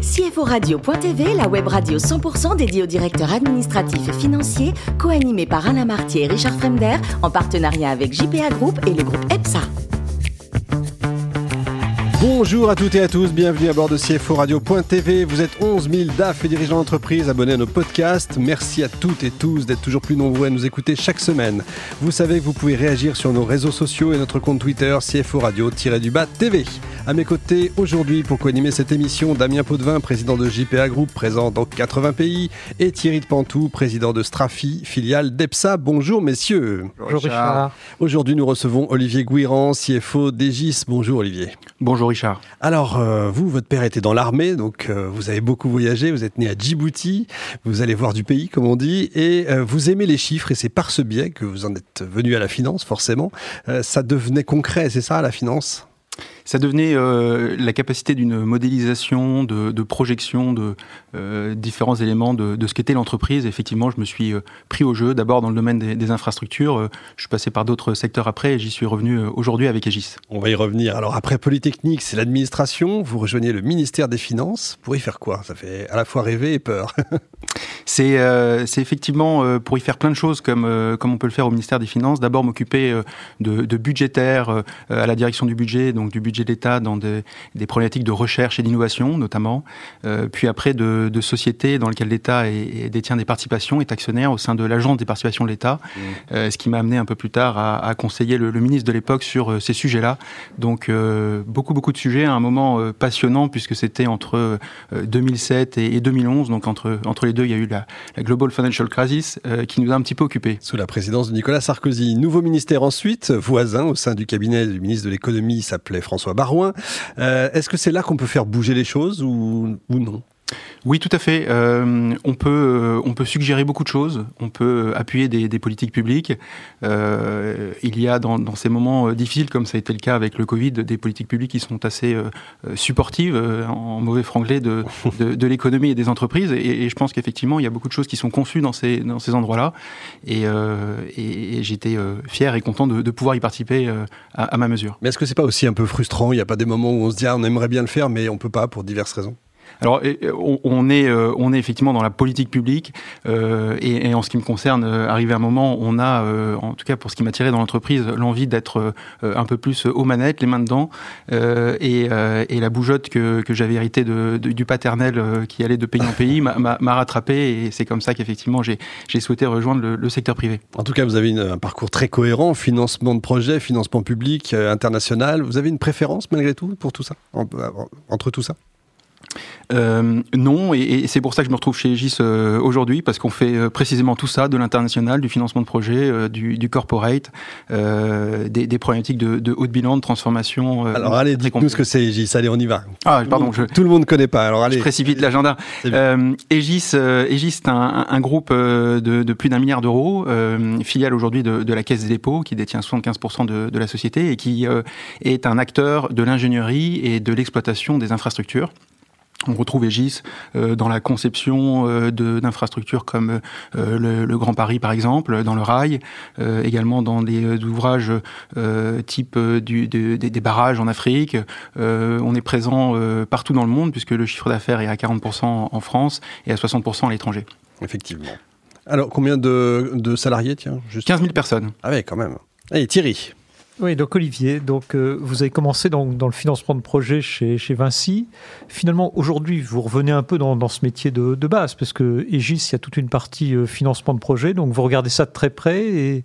CFO Radio.tv, la web radio 100% dédiée aux directeurs administratifs et financiers, co-animée par Alain Martier et Richard Fremder, en partenariat avec JPA Group et le groupe EPSA. Bonjour à toutes et à tous, bienvenue à bord de CFO Radio.tv. Vous êtes 11 000 DAF et dirigeants d'entreprise abonnés à nos podcasts. Merci à toutes et tous d'être toujours plus nombreux à nous écouter chaque semaine. Vous savez que vous pouvez réagir sur nos réseaux sociaux et notre compte Twitter CFO Radio-du-bas TV. À mes côtés aujourd'hui pour co-animer cette émission, Damien Potvin, président de JPA Group, présent dans 80 pays, et Thierry de Pantou, président de Strafi, filiale d'EPSA. Bonjour messieurs. Bonjour Richard. Aujourd'hui nous recevons Olivier Gouiran, CFO d'Egis. Bonjour Olivier. Bonjour Richard. Alors, euh, vous, votre père était dans l'armée, donc euh, vous avez beaucoup voyagé, vous êtes né à Djibouti, vous allez voir du pays, comme on dit, et euh, vous aimez les chiffres, et c'est par ce biais que vous en êtes venu à la finance, forcément. ça devenait concret, c'est ça, la finance? Ça devenait euh, la capacité d'une modélisation, de, projection de euh, différents éléments de, ce qu'était l'entreprise. Effectivement, je me suis euh, pris au jeu, d'abord dans le domaine des, infrastructures. je suis passé par d'autres secteurs après et j'y suis revenu aujourd'hui avec Aegis. On va y revenir. Alors après Polytechnique, c'est l'administration. Vous rejoignez le ministère des Finances. Pour y faire quoi? Ça fait à la fois rêver et peur. c'est effectivement pour y faire plein de choses comme, comme on peut le faire au ministère des Finances. D'abord m'occuper de, de budgétaire à la direction du budget, donc du budget budget d'État dans des, problématiques de recherche et d'innovation notamment, euh, puis après de, sociétés dans lesquelles l'État détient des participations, est actionnaire au sein de l'agence des participations de l'État, mmh. euh, ce qui m'a amené un peu plus tard à, conseiller le, ministre de l'époque sur euh, ces sujets-là. Donc beaucoup beaucoup de sujets, à un moment passionnant puisque c'était entre 2007 et, 2011, donc entre, entre les deux il y a eu la, la Global Financial Crisis qui nous a un petit peu occupés. Sous la présidence de Nicolas Sarkozy. Nouveau ministère ensuite, voisin au sein du cabinet du ministre de l'économie, s'appelait François Barouin. Euh, est-ce que c'est là qu'on peut faire bouger les choses ou, ou non? Oui, tout à fait. Euh, on peut euh, on peut suggérer beaucoup de choses. On peut appuyer des, politiques publiques. Euh, il y a dans, ces moments difficiles, comme ça a été le cas avec le Covid, des politiques publiques qui sont assez supportives, en mauvais franglais, de, l'économie et des entreprises. Et, je pense qu'effectivement, il y a beaucoup de choses qui sont conçues dans ces endroits-là. Et, j'étais fier et content de, pouvoir y participer à, ma mesure. Mais est-ce que c'est pas aussi un peu frustrant? Il n'y a pas des moments où on se dit ah, on aimerait bien le faire, mais on peut pas pour diverses raisons. Alors, on est, euh, on est effectivement dans la politique publique, euh, et, en ce qui me concerne, euh, arrivé un moment, on a, en tout cas pour ce qui m'a tiré dans l'entreprise, l'envie d'être un peu plus aux manettes, les mains dedans, et, la bougeotte que, j'avais héritée du paternel qui allait de pays en pays m'a rattrapé, et c'est comme ça qu'effectivement j'ai souhaité rejoindre le, secteur privé. En tout cas, vous avez un parcours très cohérent, financement de projets, financement public, international. Vous avez une préférence malgré tout pour tout ça, entre tout ça? Euh, non, et, c'est pour ça que je me retrouve chez Egis euh, aujourd'hui, parce qu'on fait euh, précisément tout ça, de l'international, du financement de projet, du, du, corporate, des, des, problématiques de, de, haut de bilan, de transformation. alors allez, dites-nous ce que c'est Egis, allez on y va. Ah, pardon, je, tout le monde ne connaît pas, alors allez. Je précipite l'agenda. Egis, Egis c'est un, un, groupe de, de plus d'un milliard d'euros, filiale aujourd'hui de, de, la Caisse des dépôts, qui détient 75% de, de, la société et qui est un acteur de l'ingénierie et de l'exploitation des infrastructures. On retrouve Egis euh, dans la conception euh, d'infrastructures comme euh, le, Grand Paris par exemple, dans le rail, également dans des ouvrages type du, des barrages en Afrique. on est présent partout dans le monde puisque le chiffre d'affaires est à 40% en France et à 60% à l'étranger. Effectivement. Alors combien de, de salariés tiens juste... 15 000 personnes. Ah oui quand même. Allez Thierry oui, donc Olivier, donc euh, vous avez commencé dans, dans, le financement de projet chez, Vinci. Finalement, aujourd'hui, vous revenez un peu dans, ce métier de, base, parce que il y a toute une partie euh, financement de projet, donc vous regardez ça de très près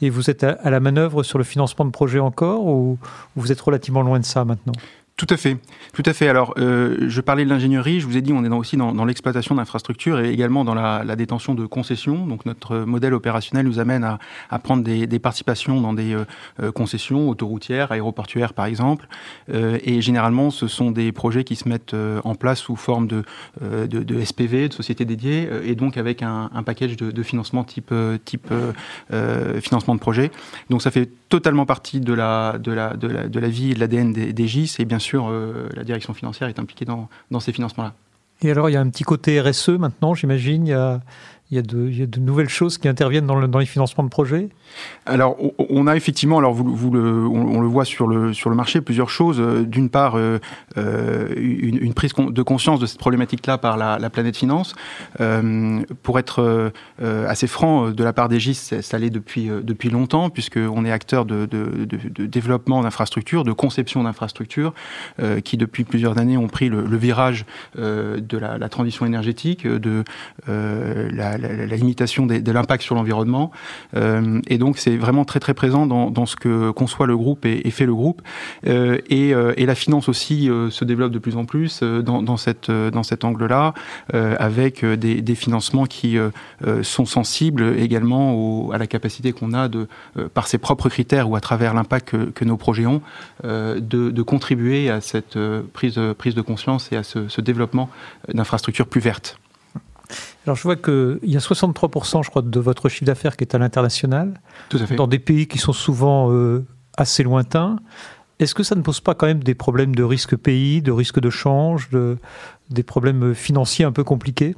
et, vous êtes à, à, la manœuvre sur le financement de projet encore, ou vous êtes relativement loin de ça maintenant? Tout à fait, tout à fait. Alors, euh, je parlais de l'ingénierie. Je vous ai dit, on est aussi dans, l'exploitation d'infrastructures et également dans la, détention de concessions. Donc, notre modèle opérationnel nous amène à, prendre des, participations dans des euh, euh, concessions autoroutières, aéroportuaires, par exemple. et généralement, ce sont des projets qui se mettent en place sous forme de, de, SPV, de sociétés dédiées, et donc avec un, package de, financement type, type financement de projet. Donc, ça fait totalement partie de la, de la, de la, de la vie et de l'ADN des, des GIS et bien sûr euh, la direction financière est impliquée dans, ces financements-là. Et alors, il y a un petit côté RSE maintenant, j'imagine. Il y, a de, nouvelles choses qui interviennent dans, les financements de projets? Alors, on a effectivement, alors vous, on, le voit sur le, marché, plusieurs choses. Euh, d'une part, euh, euh, une, prise de conscience de cette problématique-là par la, planète finance. pour être assez franc, de la part des GIS, ça l'est depuis, depuis longtemps, puisqu'on est acteur de, de, développement d'infrastructures, de conception d'infrastructures, qui depuis plusieurs années ont pris le, virage de la, la, transition énergétique, de la la, limitation de l'impact sur l'environnement. Euh, et donc, c'est vraiment très très présent dans, ce que conçoit le groupe et, fait le groupe. Euh, euh, et, la finance aussi se développe de plus en plus dans, cet angle-là, avec des, financements qui sont sensibles également à la capacité qu'on a de, par ses propres critères ou à travers l'impact que, nos projets ont, de, contribuer à cette prise, prise de conscience et à ce développement d'infrastructures plus vertes. Alors je vois qu'il y a 63%, je crois, de votre chiffre d'affaires qui est à l'international. Dans des pays qui sont souvent euh, assez lointains. Est-ce que ça ne pose pas quand même des problèmes de risque pays, de risque de change, de, des problèmes financiers un peu compliqués?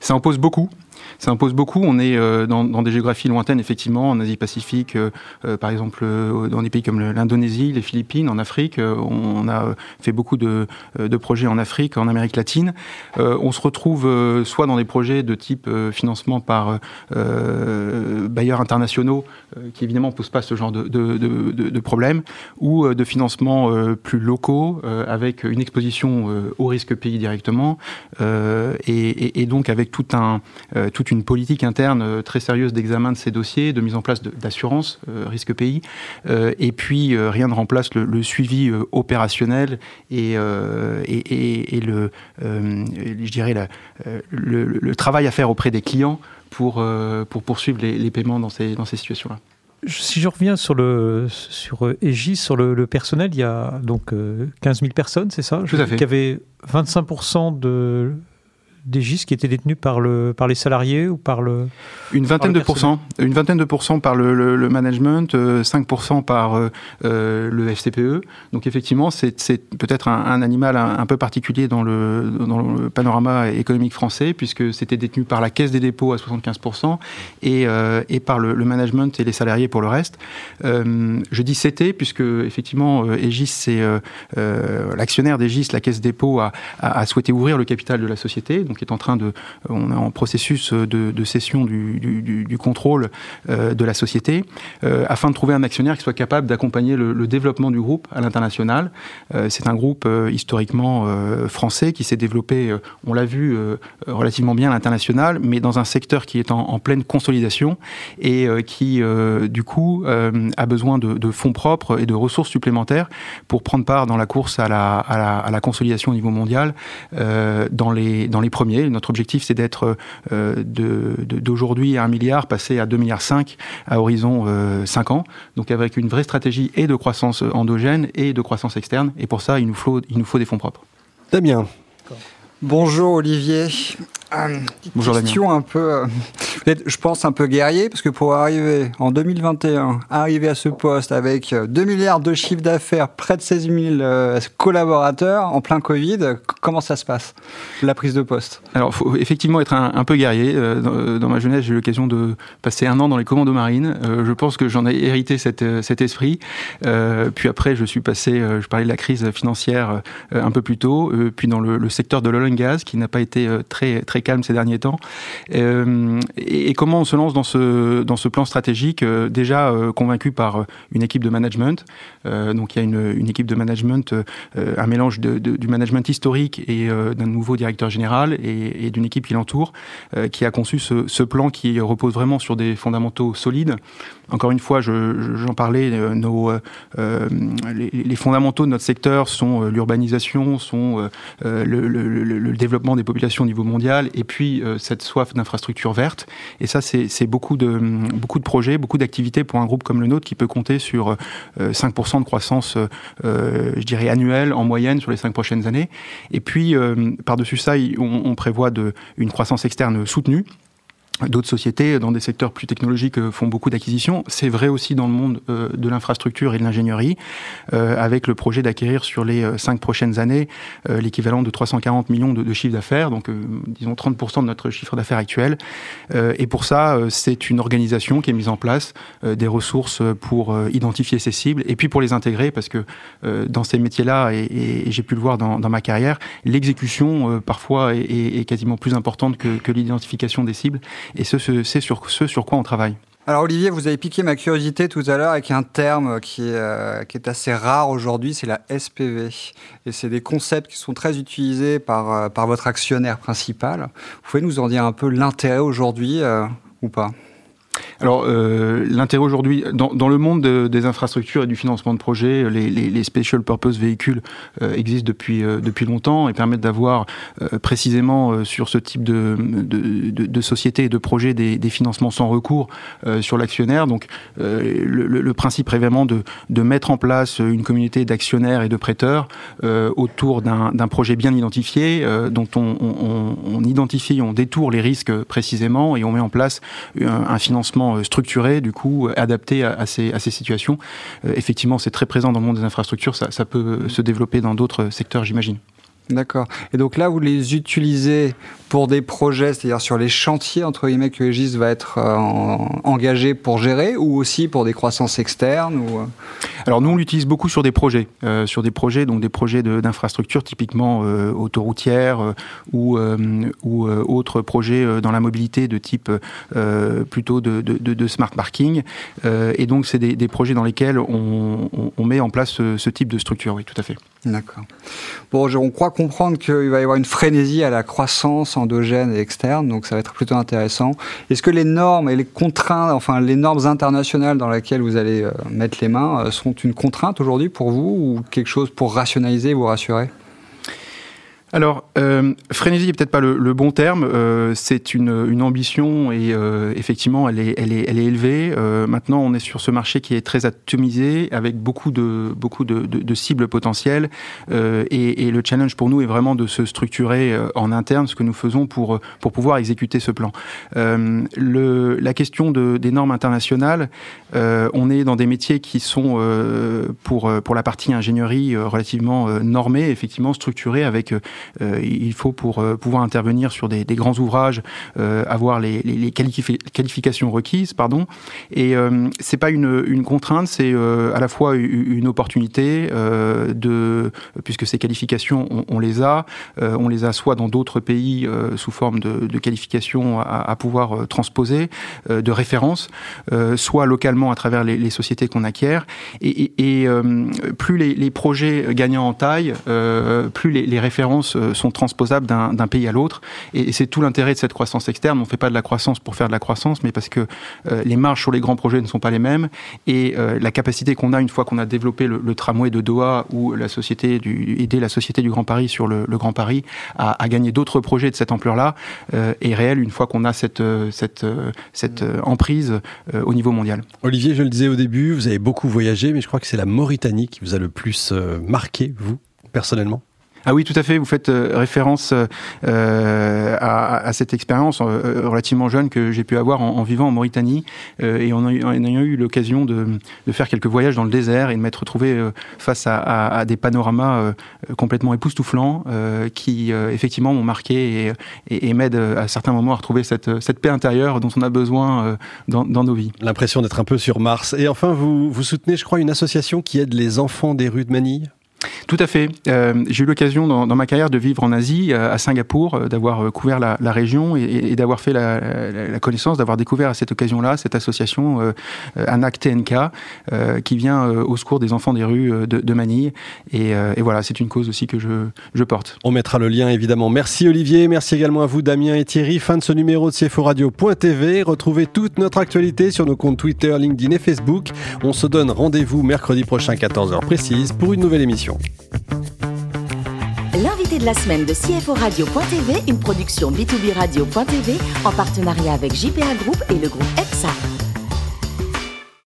Ça en pose beaucoup ça impose beaucoup. On est euh, dans, des géographies lointaines, effectivement, en Asie-Pacifique, euh, euh, par exemple, dans des pays comme l'Indonésie, les Philippines, en Afrique. on a fait beaucoup de, projets en Afrique, en Amérique latine. on se retrouve soit dans des projets de type financement par bailleurs internationaux, qui évidemment ne posent pas ce genre de, de, problème, ou de financement plus locaux, avec une exposition au risque pays directement, et, donc avec tout un toute une politique interne euh, très sérieuse d'examen de ces dossiers, de mise en place d'assurance euh, risque pays, euh, et puis rien ne remplace le, suivi opérationnel et, et, le, je dirais le, travail à faire auprès des clients pour, pour poursuivre les, paiements dans ces, dans ces situations-là. Si je reviens sur le sur Aegis, sur le, personnel, il y a donc 15 000 personnes, c'est ça? Tout à fait. Qui avait 25 de des GIS qui étaient détenus par, le, par les salariés ou par le... Une vingtaine de pourcents. Une vingtaine de pourcents par le, le, management, 5% euh, par euh, euh le FCPE. Donc effectivement, c'est peut-être un, un, animal un, peu particulier dans le, dans le panorama économique français, puisque c'était détenu par la Caisse des dépôts à 75% et, euh, et par le, management et les salariés pour le reste. Je dis c'était, puisque effectivement, Aegis, c'est l'actionnaire d'Aegis, la Caisse des dépôts, a, a, a souhaité ouvrir le capital de la société donc est en train de, on est en processus de, cession du, contrôle euh, de la société, euh, afin de trouver un actionnaire qui soit capable d'accompagner le, développement du groupe à l'international. Euh, c'est un groupe historiquement français qui s'est développé, on l'a vu, relativement bien à l'international, mais dans un secteur qui est en, pleine consolidation et qui, du coup, a besoin de, fonds propres et de ressources supplémentaires pour prendre part dans la course à la, à la, consolidation au niveau mondial dans les, dans les notre objectif, c'est d'être euh, d'aujourd'hui à 1 milliard, passer à 2 milliards 5 à horizon 5 euh, ans. Donc avec une vraie stratégie et de croissance endogène et de croissance externe. Et pour ça, il nous faut, il nous faut des fonds propres. Damien. Bonjour Olivier. Euh, Bonjour question un peu, euh, je pense un peu guerrier, parce que pour arriver en 2021, arriver à ce poste avec 2 euh, milliards de chiffre d'affaires, près de 16 000 collaborateurs en plein Covid, comment ça se passe, la prise de poste? Alors, faut effectivement être un, peu guerrier. Dans, ma jeunesse, j'ai eu l'occasion de passer un an dans les commandos marines. je pense que j'en ai hérité cet, cet esprit. puis après, je suis passé, je parlais de la crise financière un peu plus tôt, puis dans le, le secteur de l'oil and gas, qui n'a pas été très, très calme ces derniers temps. Euh, et, comment on se lance dans ce, dans ce plan stratégique, euh, déjà euh, convaincu par une équipe de management. donc il y a une, une équipe de management, un mélange de, du management historique et d'un nouveau directeur général et, d'une équipe qui l'entoure, qui a conçu ce, plan qui repose vraiment sur des fondamentaux solides. Encore une fois, j'en parlais, nos, les, fondamentaux de notre secteur sont l'urbanisation, sont le, développement des populations au niveau mondial et puis euh, cette soif d'infrastructures vertes. Et ça, c'est beaucoup de, projets, beaucoup d'activités pour un groupe comme le nôtre qui peut compter sur 5% euh, de croissance, euh, je dirais, annuelle en moyenne sur les cinq prochaines années. Et puis, par-dessus ça, on, prévoit une croissance externe soutenue D'autres sociétés dans des secteurs plus technologiques euh, font beaucoup d'acquisitions. C'est vrai aussi dans le monde euh, de l'infrastructure et de l'ingénierie, euh, avec le projet d'acquérir sur les cinq prochaines années l'équivalent de 340 millions de, de chiffre d'affaires, donc disons 30% de notre chiffre d'affaires actuel. et pour ça, c'est une organisation qui est mise en place, des ressources pour identifier ces cibles et puis pour les intégrer, parce que dans ces métiers-là, et, j'ai pu le voir dans, ma carrière, l'exécution parfois est, quasiment plus importante que l'identification des cibles. Et c'est ce, sur, ce sur quoi on travaille. Alors Olivier, vous avez piqué ma curiosité tout à l'heure avec un terme qui est, euh, qui est assez rare aujourd'hui, c'est la SPV. Et c'est des concepts qui sont très utilisés par, euh, par votre actionnaire principal. Vous pouvez nous en dire un peu l'intérêt aujourd'hui euh, ou pas? Alors, euh, l'intérêt aujourd'hui, dans, le monde des infrastructures et du financement de projets, les, special purpose véhicules euh, existent depuis, euh, depuis longtemps et permettent d'avoir précisément sur ce type de, de, société et de projet des, financements sans recours sur l'actionnaire. Donc, le, principe est vraiment de, de mettre en place une communauté d'actionnaires et de prêteurs autour d'un projet bien identifié, dont on, on, identifie, on détourne les risques précisément et on met en place un financement euh, structuré, du coup, euh, adapté à, ces, à ces, situations. Euh, effectivement, c'est très présent dans le monde des infrastructures, ça peut se développer dans d'autres secteurs, j'imagine. D'accord. Et donc là, vous les utilisez pour des projets, c'est-à-dire sur les chantiers, entre guillemets, que Egis va être euh, engagé pour gérer, ou aussi pour des croissances externes ou... Euh? Alors nous, on l'utilise beaucoup sur des projets, euh, sur des projets, donc des projets d'infrastructures, typiquement euh, autoroutières ou, ou autres projets dans la mobilité de type plutôt de, de, de, smart parking. et donc, c'est des, des, projets dans lesquels on, on, on met en place ce, ce, type de structure, oui, tout à fait. D'accord. Bon, on croit comprendre qu'il va y avoir une frénésie à la croissance endogène et externe, donc ça va être plutôt intéressant. Est-ce que les normes et les contraintes, enfin les normes internationales dans lesquelles vous allez euh, mettre les mains, euh, sont une contrainte aujourd'hui pour vous ou quelque chose pour rationaliser, vous rassurer? Alors, euh, frénésie est peut-être pas le, bon terme. Euh, c'est une, ambition et euh, effectivement, elle est, élevée. Euh, maintenant, on est sur ce marché qui est très atomisé, avec beaucoup de, beaucoup de, cibles potentielles. Et, le challenge pour nous est vraiment de se structurer en interne, ce que nous faisons pour pour pouvoir exécuter ce plan. le, la question de, des normes internationales, on est dans des métiers qui sont pour pour la partie ingénierie relativement normés, effectivement structurés avec il faut pour euh, pouvoir intervenir sur des, des grands ouvrages euh, avoir les, les, les qualifications requises, pardon. Et c'est pas une, une contrainte, c'est à la fois une opportunité de puisque ces qualifications on, on les a, on les a soit dans d'autres pays sous forme de, de qualifications à, à, pouvoir transposer, de référence, soit localement à travers les, les sociétés qu'on acquiert. Et, et, et plus les, les, projets gagnant en taille, plus les, les références euh, sont transposables d'un pays à l'autre. Et, c'est tout l'intérêt de cette croissance externe. On ne fait pas de la croissance pour faire de la croissance, mais parce que euh, les marges sur les grands projets ne sont pas les mêmes. Et euh, la capacité qu'on a une fois qu'on a développé le, tramway de Doha ou la aider la Société du Grand Paris sur le, Grand Paris à, gagner d'autres projets de cette ampleur-là est réelle une fois qu'on a cette emprise au niveau mondial. Olivier, je le disais au début, vous avez beaucoup voyagé, mais je crois que c'est la Mauritanie qui vous a le plus marqué, vous, personnellement? Ah oui, tout à fait. Vous faites euh, référence euh, à, à, cette expérience euh, relativement jeune que j'ai pu avoir en, vivant en Mauritanie euh, et en, ayant eu l'occasion de, faire quelques voyages dans le désert et de m'être retrouvé euh, face à, des panoramas euh, complètement époustouflants qui effectivement m'ont marqué et, et, m'aident à certains moments à retrouver cette, paix intérieure dont on a besoin dans, dans, nos vies. L'impression d'être un peu sur Mars. Et enfin, vous, vous soutenez, je crois, une association qui aide les enfants des rues de Manille? Tout à fait. Euh, j'ai eu l'occasion dans, ma carrière de vivre en Asie, euh, à Singapour, euh, d'avoir couvert la, région et, d'avoir fait la, connaissance, d'avoir découvert à cette occasion-là cette association euh, ANAC TNK qui vient au secours des enfants des rues de, Manille. Et, voilà, c'est une cause aussi que je, je, porte. On mettra le lien évidemment. Merci Olivier, merci également à vous Damien et Thierry. Fin de ce numéro de CFO Radio.tv. Retrouvez toute notre actualité sur nos comptes Twitter, LinkedIn et Facebook. On se donne rendez-vous mercredi prochain 14h précise pour une nouvelle émission. L'invité de la semaine de CFO Radio.tv, une production B2B Radio.tv en partenariat avec JPA Group et le groupe EPSA.